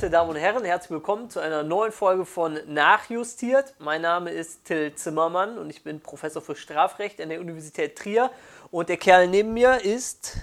verehrte Damen und Herren, herzlich willkommen zu einer neuen Folge von Nachjustiert. Mein Name ist Till Zimmermann und ich bin Professor für Strafrecht an der Universität Trier. Und der Kerl neben mir ist.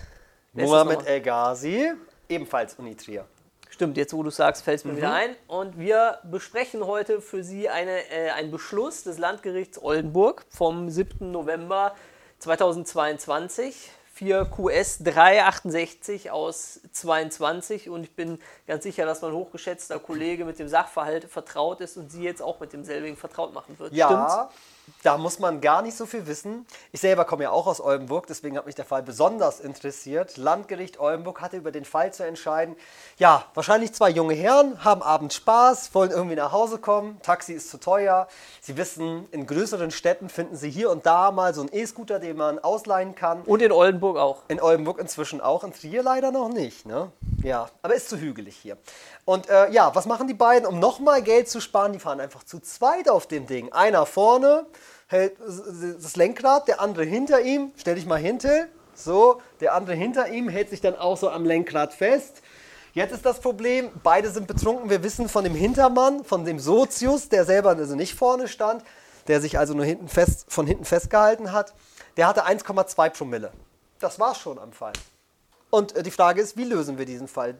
Mohamed El Ghazi, ebenfalls Uni Trier. Stimmt, jetzt wo du sagst, fällt es mir mhm. wieder ein. Und wir besprechen heute für Sie eine, äh, einen Beschluss des Landgerichts Oldenburg vom 7. November 2022. 4 QS 368 aus 22 und ich bin ganz sicher, dass mein hochgeschätzter Kollege mit dem Sachverhalt vertraut ist und Sie jetzt auch mit demselbigen vertraut machen wird. Ja, Stimmt's? Da muss man gar nicht so viel wissen. Ich selber komme ja auch aus Oldenburg, deswegen hat mich der Fall besonders interessiert. Landgericht Oldenburg hatte über den Fall zu entscheiden. Ja, wahrscheinlich zwei junge Herren haben abends Spaß, wollen irgendwie nach Hause kommen. Taxi ist zu teuer. Sie wissen, in größeren Städten finden sie hier und da mal so einen E-Scooter, den man ausleihen kann. Und in Oldenburg auch. In Oldenburg inzwischen auch, in Trier leider noch nicht. Ne? Ja, aber ist zu hügelig hier. Und äh, ja, was machen die beiden, um nochmal Geld zu sparen? Die fahren einfach zu zweit auf dem Ding. Einer vorne hält das Lenkrad, der andere hinter ihm, stell dich mal hinter, so, der andere hinter ihm hält sich dann auch so am Lenkrad fest. Jetzt ist das Problem, beide sind betrunken. Wir wissen von dem Hintermann, von dem Sozius, der selber also nicht vorne stand, der sich also nur hinten fest, von hinten festgehalten hat, der hatte 1,2 Promille. Das war's schon am Fall. Und äh, die Frage ist, wie lösen wir diesen Fall?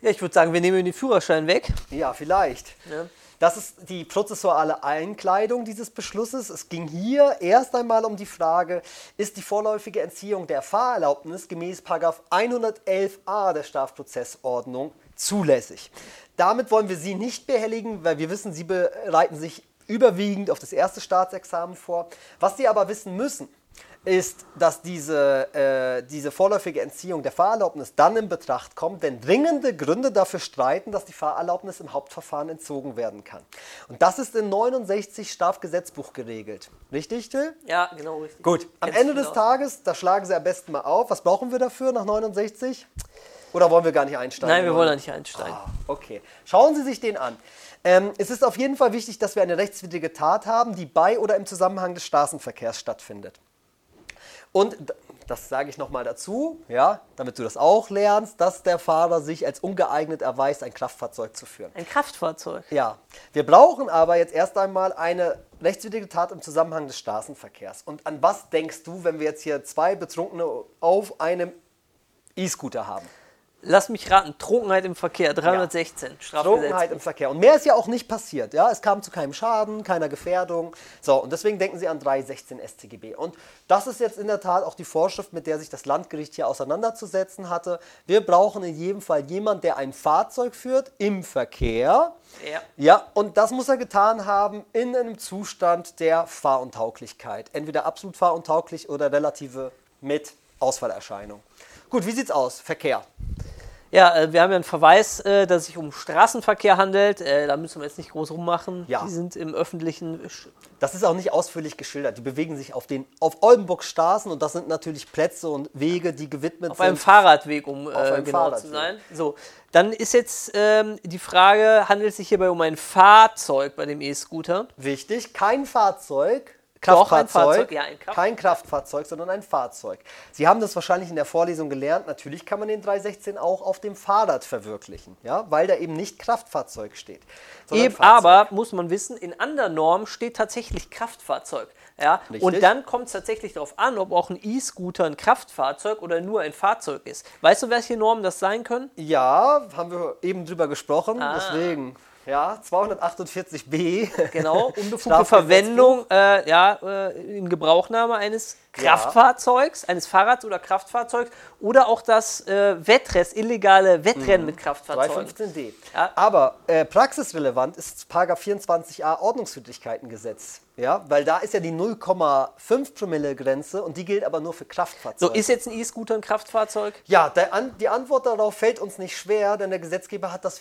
Ja, ich würde sagen, wir nehmen den Führerschein weg. Ja, vielleicht. Ja. Das ist die prozessuale Einkleidung dieses Beschlusses. Es ging hier erst einmal um die Frage, ist die vorläufige Entziehung der Fahrerlaubnis gemäß 111a der Strafprozessordnung zulässig. Damit wollen wir Sie nicht behelligen, weil wir wissen, Sie bereiten sich überwiegend auf das erste Staatsexamen vor. Was Sie aber wissen müssen, ist, dass diese, äh, diese vorläufige Entziehung der Fahrerlaubnis dann in Betracht kommt, wenn dringende Gründe dafür streiten, dass die Fahrerlaubnis im Hauptverfahren entzogen werden kann. Und das ist in 69 Strafgesetzbuch geregelt. Richtig, Till? Ja, genau richtig. Gut, am Kennst Ende des genau. Tages, da schlagen Sie am besten mal auf. Was brauchen wir dafür nach 69? Oder wollen wir gar nicht einsteigen? Nein, wir wollen da nicht einsteigen. Ah, okay. Schauen Sie sich den an. Ähm, es ist auf jeden Fall wichtig, dass wir eine rechtswidrige Tat haben, die bei oder im Zusammenhang des Straßenverkehrs stattfindet. Und das sage ich nochmal dazu, ja, damit du das auch lernst, dass der Fahrer sich als ungeeignet erweist, ein Kraftfahrzeug zu führen. Ein Kraftfahrzeug? Ja. Wir brauchen aber jetzt erst einmal eine rechtswidrige Tat im Zusammenhang des Straßenverkehrs. Und an was denkst du, wenn wir jetzt hier zwei Betrunkene auf einem E-Scooter haben? Lass mich raten, Trunkenheit im Verkehr, 316, ja. Trunkenheit im Verkehr. Und mehr ist ja auch nicht passiert. Ja? Es kam zu keinem Schaden, keiner Gefährdung. So, und deswegen denken Sie an 316 StGB. Und das ist jetzt in der Tat auch die Vorschrift, mit der sich das Landgericht hier auseinanderzusetzen hatte. Wir brauchen in jedem Fall jemanden, der ein Fahrzeug führt im Verkehr. Ja. ja, und das muss er getan haben in einem Zustand der Fahruntauglichkeit. Entweder absolut fahruntauglich oder relative mit Ausfallerscheinung. Gut, wie sieht's aus? Verkehr. Ja, äh, wir haben ja einen Verweis, äh, dass es sich um Straßenverkehr handelt. Äh, da müssen wir jetzt nicht groß rummachen. Ja. Die sind im öffentlichen. Das ist auch nicht ausführlich geschildert. Die bewegen sich auf den auf Oldenburg Straßen und das sind natürlich Plätze und Wege, die gewidmet auf sind. Auf einem Fahrradweg, um äh, genau Fahrradweg. zu sein. So, dann ist jetzt ähm, die Frage: Handelt es sich hierbei um ein Fahrzeug bei dem E-Scooter? Wichtig, kein Fahrzeug Kraftfahrzeug, ja, ein Kraft kein Kraftfahrzeug, sondern ein Fahrzeug. Sie haben das wahrscheinlich in der Vorlesung gelernt. Natürlich kann man den 316 auch auf dem Fahrrad verwirklichen, ja, weil da eben nicht Kraftfahrzeug steht. Eben, aber muss man wissen, in anderen Normen steht tatsächlich Kraftfahrzeug. Ja? Und dann kommt es tatsächlich darauf an, ob auch ein E-Scooter ein Kraftfahrzeug oder nur ein Fahrzeug ist. Weißt du, welche Normen das sein können? Ja, haben wir eben drüber gesprochen. Ah. Deswegen. Ja, 248b. Genau, unbefugte Verwendung äh, ja, äh, in Gebrauchnahme eines Kraftfahrzeugs, ja. eines Fahrrads oder Kraftfahrzeugs oder auch das äh, Wettrennen, illegale Wettrennen mhm. mit Kraftfahrzeugen. 315d. Ja. Aber äh, praxisrelevant ist 24a Ordnungswidrigkeitengesetz. Ja, weil da ist ja die 0,5 Promille Grenze und die gilt aber nur für Kraftfahrzeuge. So, ist jetzt ein E-Scooter ein Kraftfahrzeug? Ja, der, die Antwort darauf fällt uns nicht schwer, denn der Gesetzgeber hat das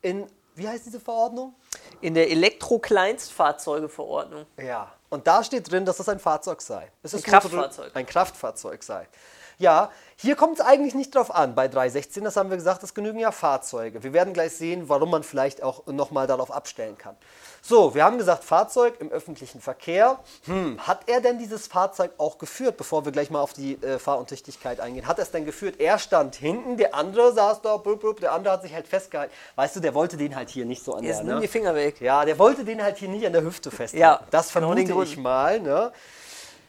in, wie heißt diese Verordnung? In der Elektrokleinstfahrzeugeverordnung. Ja, Und da steht drin, dass es ein Fahrzeug sei. Es Ein Kraftfahrzeug. Ein Kraftfahrzeug sei. Ja, hier kommt es eigentlich nicht drauf an. Bei 316, das haben wir gesagt, es genügen ja Fahrzeuge. Wir werden gleich sehen, warum man vielleicht auch nochmal darauf abstellen kann. So, wir haben gesagt, Fahrzeug im öffentlichen Verkehr. Hm, hat er denn dieses Fahrzeug auch geführt, bevor wir gleich mal auf die äh, Fahruntüchtigkeit eingehen? Hat er es denn geführt? Er stand hinten, der andere saß da, blub, blub, der andere hat sich halt festgehalten. Weißt du, der wollte den halt hier nicht so an Jetzt der, nimm ne? die Finger weg. Ja, der wollte den halt hier nicht an der Hüfte festhalten. Ja, das genau vermute ich mal. Ne?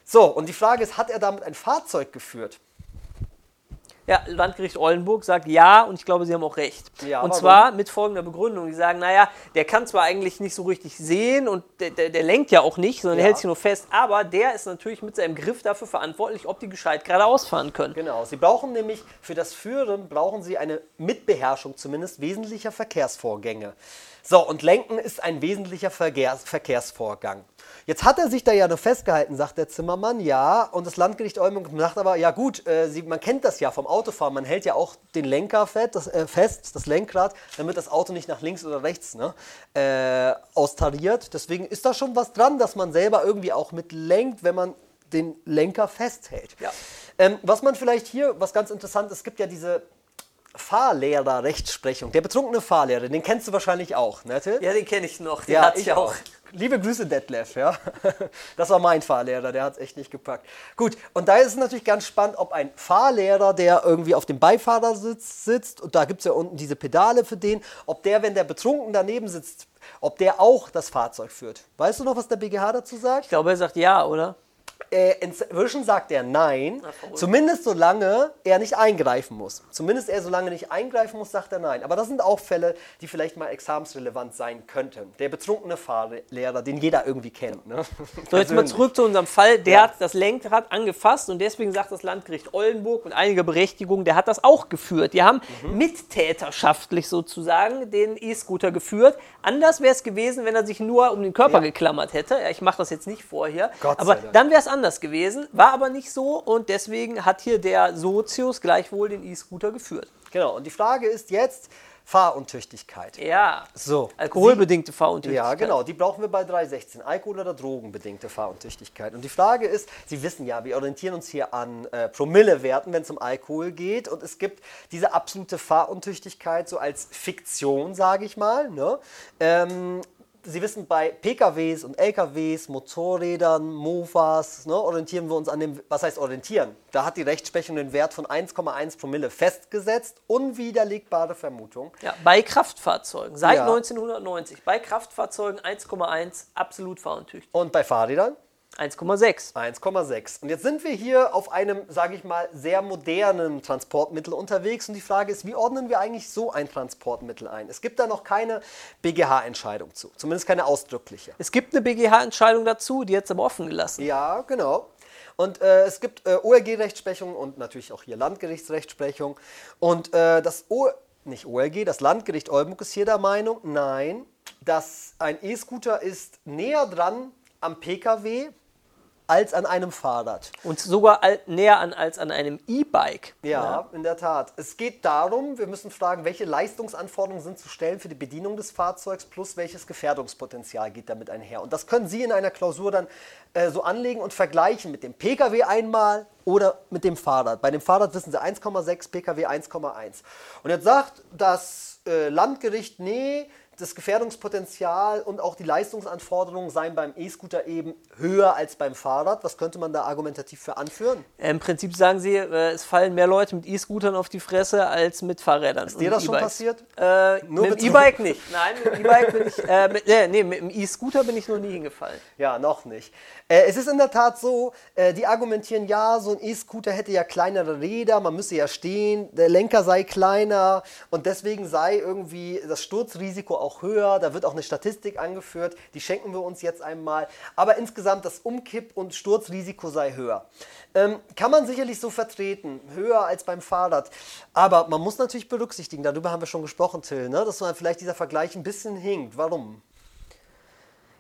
So, und die Frage ist, hat er damit ein Fahrzeug geführt? Ja, Landgericht Oldenburg sagt ja und ich glaube, sie haben auch recht. Ja, und warum? zwar mit folgender Begründung. Die sagen, naja, der kann zwar eigentlich nicht so richtig sehen und der, der, der lenkt ja auch nicht, sondern Ja. hält sich nur fest, aber der ist natürlich mit seinem Griff dafür verantwortlich, ob die gescheit geradeaus fahren können. Genau, Sie brauchen nämlich für das Führen brauchen Sie eine Mitbeherrschung zumindest wesentlicher Verkehrsvorgänge. So, und Lenken ist ein wesentlicher Verkehrs Verkehrsvorgang. Jetzt hat er sich da ja noch festgehalten, sagt der Zimmermann, ja. Und das Landgericht Oldenburg sagt aber, ja gut, äh, Sie, man kennt das ja vom Autofahren, man hält ja auch den Lenker fest, das, äh, fest, das Lenkrad, damit das Auto nicht nach links oder rechts ne, äh, austariert. Deswegen ist da schon was dran, dass man selber irgendwie auch mit lenkt, wenn man den Lenker festhält. Ja. Ähm, was man vielleicht hier, was ganz interessant ist, es gibt ja diese Fahrlehrer-Rechtsprechung. Der betrunkene Fahrlehrer, den kennst du wahrscheinlich auch, ne? Till? Ja, den kenne ich noch. Den Ja, hat's ich ja auch. Liebe Grüße, Detlef, ja. Das war mein Fahrlehrer, der hat es echt nicht gepackt. Gut, und da ist es natürlich ganz spannend, ob ein Fahrlehrer, der irgendwie auf dem Beifahrersitz sitzt, und da gibt es ja unten diese Pedale für den, ob der, wenn der betrunken daneben sitzt, ob der auch das Fahrzeug führt. Weißt du noch, was der BGH dazu sagt? Ich glaube, er sagt ja, oder? Äh, inzwischen sagt er nein, zumindest solange er nicht eingreifen muss. Zumindest er solange nicht eingreifen muss, sagt er nein. Aber das sind auch Fälle, die vielleicht mal examensrelevant sein könnten. Der betrunkene Fahrlehrer, den jeder irgendwie kennt. Ne? So, jetzt mal zurück zu unserem Fall. Der Ja. hat das Lenkrad angefasst und deswegen sagt das Landgericht Oldenburg mit einiger Berechtigung, der hat das auch geführt. Die haben Mhm. mittäterschaftlich sozusagen den E-Scooter geführt. Anders wäre es gewesen, wenn er sich nur um den Körper Ja. geklammert hätte. Ja, ich mache das jetzt nicht vor hier. Gott sei aber Dank. dann wäre es anders gewesen. War aber nicht so und deswegen hat hier der Sozius gleichwohl den E-Scooter geführt. Genau, und die Frage ist jetzt Fahruntüchtigkeit. Ja. So. Alkoholbedingte Fahruntüchtigkeit. Ja, genau, die brauchen wir bei 316. Alkohol- oder drogenbedingte Fahruntüchtigkeit. Und die Frage ist, Sie wissen ja, wir orientieren uns hier an äh, Promillewerten, wenn es um Alkohol geht. Und es gibt diese absolute Fahruntüchtigkeit so als Fiktion, sage ich mal. Ne? Ähm, Sie wissen, bei PKWs und LKWs, Motorrädern, Mofas, ne, orientieren wir uns an dem, was heißt orientieren? Da hat die Rechtsprechung den Wert von 1,1 Promille festgesetzt, unwiderlegbare Vermutung. Ja, bei Kraftfahrzeugen. Seit Ja. 1990. Bei Kraftfahrzeugen 1,1 absolut fahruntüchtig. Und bei Fahrrädern? 1,6. 1,6. Und jetzt sind wir hier auf einem, sage ich mal, sehr modernen Transportmittel unterwegs. Und die Frage ist, wie ordnen wir eigentlich so ein Transportmittel ein? Es gibt da noch keine BGH-Entscheidung zu, zumindest keine ausdrückliche. Es gibt eine BGH-Entscheidung dazu, die jetzt aber offen gelassen. Ja, genau. Und äh, es gibt äh, OLG-Rechtsprechung und natürlich auch hier Landgerichtsrechtsprechung. Und äh, das o nicht OLG, das Landgericht Oldenburg ist hier der Meinung, nein, dass ein E-Scooter ist näher dran am Pkw als an einem Fahrrad. Und sogar näher an als an einem E-Bike. Ja, in der Tat. Es geht darum, wir müssen fragen, welche Leistungsanforderungen sind zu stellen für die Bedienung des Fahrzeugs plus welches Gefährdungspotenzial geht damit einher. Und das können Sie in einer Klausur dann äh, so anlegen und vergleichen mit dem Pkw einmal oder mit dem Fahrrad. Bei dem Fahrrad wissen Sie 1,6, Pkw 1,1. Und jetzt sagt das äh, Landgericht, nee, das Gefährdungspotenzial und auch die Leistungsanforderungen seien beim E-Scooter eben höher als beim Fahrrad. Was könnte man da argumentativ für anführen? Im Prinzip sagen sie, äh, es fallen mehr Leute mit E-Scootern auf die Fresse als mit Fahrrädern. Ist dir das schon passiert? Äh, Nur mit dem E-Bike nicht. Nein, mit dem E-Bike bin ich, äh, mit, nee, nee, mit dem E-Scooter bin ich noch nie hingefallen. Ja, noch nicht. Äh, es ist in der Tat so, äh, die argumentieren, ja, so ein E-Scooter hätte ja kleinere Räder, man müsse ja stehen, der Lenker sei kleiner und deswegen sei irgendwie das Sturzrisiko auch höher. Da wird auch eine Statistik angeführt, die schenken wir uns jetzt einmal. Aber insgesamt das Umkipp- und Sturzrisiko sei höher. Ähm, kann man sicherlich so vertreten, höher als beim Fahrrad. Aber man muss natürlich berücksichtigen, darüber haben wir schon gesprochen, Till, ne, dass man vielleicht dieser Vergleich ein bisschen hinkt. Warum?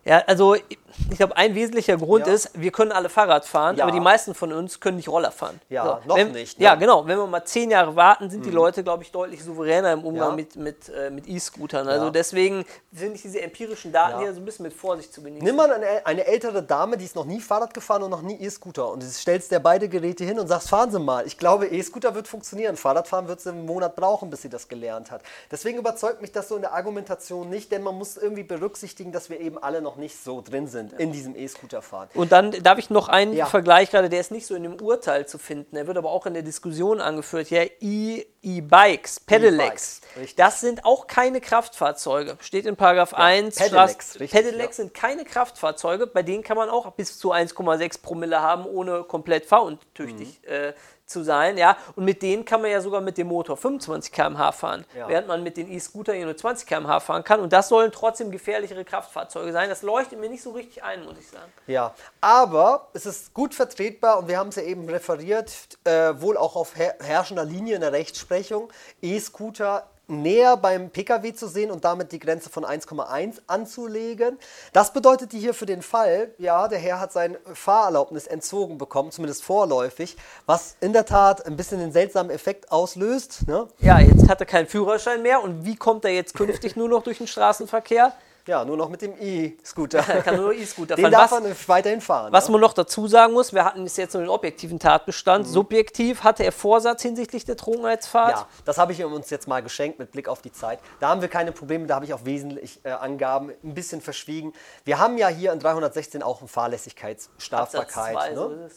Ja, also ich glaube, ein wesentlicher Grund Ja. ist, wir können alle Fahrrad fahren, Ja. aber die meisten von uns können nicht Roller fahren. Ja, noch wenn, nicht, ne? Ja, genau. Wenn wir mal zehn Jahre warten, sind die Leute, glaube ich, deutlich souveräner im Umgang Ja. mit, mit, äh, mit E-Scootern. Also deswegen finde ich diese empirischen Daten hier so ein bisschen mit Vorsicht zu genießen. Nimm mal eine, eine ältere Dame, die ist noch nie Fahrrad gefahren und noch nie E-Scooter und stellst dir beide Geräte hin und sagst, fahren Sie mal. Ich glaube, E-Scooter wird funktionieren. Fahrradfahren wird sie einen Monat brauchen, bis sie das gelernt hat. Deswegen überzeugt mich das so in der Argumentation nicht, denn man muss irgendwie berücksichtigen, dass wir eben alle noch nicht so drin sind in diesem E-Scooter-Fahren. Und dann darf ich noch einen Ja. Vergleich gerade, der ist nicht so in dem Urteil zu finden, er wird aber auch in der Diskussion angeführt. Ja, E- E-Bikes, Pedelecs, richtig. das sind auch keine Kraftfahrzeuge. Steht in Paragraph 1. Pedelecs, richtig, Pedelecs ja. sind keine Kraftfahrzeuge, bei denen kann man auch bis zu 1,6 Promille haben, ohne komplett fahruntüchtig Mhm. äh, zu sein. Ja? Und mit denen kann man ja sogar mit dem Motor 25 km/h fahren, Ja. während man mit den E-Scootern hier nur 20 km/h fahren kann. Und das sollen trotzdem gefährlichere Kraftfahrzeuge sein. Das leuchtet mir nicht so richtig ein, muss ich sagen. Ja, aber es ist gut vertretbar und wir haben es ja eben referiert, äh, wohl auch auf her herrschender Linie in der Rechtsprechung, E-Scooter näher beim Pkw zu sehen und damit die Grenze von 1,1 anzulegen. Das bedeutet hier für den Fall, ja, der Herr hat sein Fahrerlaubnis entzogen bekommen, zumindest vorläufig, was in der Tat ein bisschen den seltsamen Effekt auslöst. Ne? Ja, jetzt hat er keinen Führerschein mehr und wie kommt er jetzt künftig nur noch durch den Straßenverkehr? Ja, nur noch mit dem E-Scooter. Er kann nur E-Scooter Den fahren. darf Was, er nicht weiterhin fahren. was ne? man noch dazu sagen muss, wir hatten es jetzt nur den objektiven Mhm. Tatbestand. Subjektiv hatte er Vorsatz hinsichtlich der Trunkenheitsfahrt. Ja, das habe ich uns jetzt mal geschenkt mit Blick auf die Zeit. Da haben wir keine Probleme, da habe ich auch wesentlich äh, Angaben ein bisschen verschwiegen. Wir haben ja hier in 316 auch eine Fahrlässigkeitsstrafbarkeit. Ne?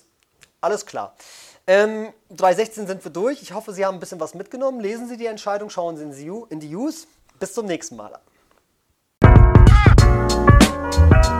Alles klar. Ähm, 316 sind wir durch. Ich hoffe, Sie haben ein bisschen was mitgenommen. Lesen Sie die Entscheidung, schauen Sie in die U- in die News. Bis zum nächsten Mal. you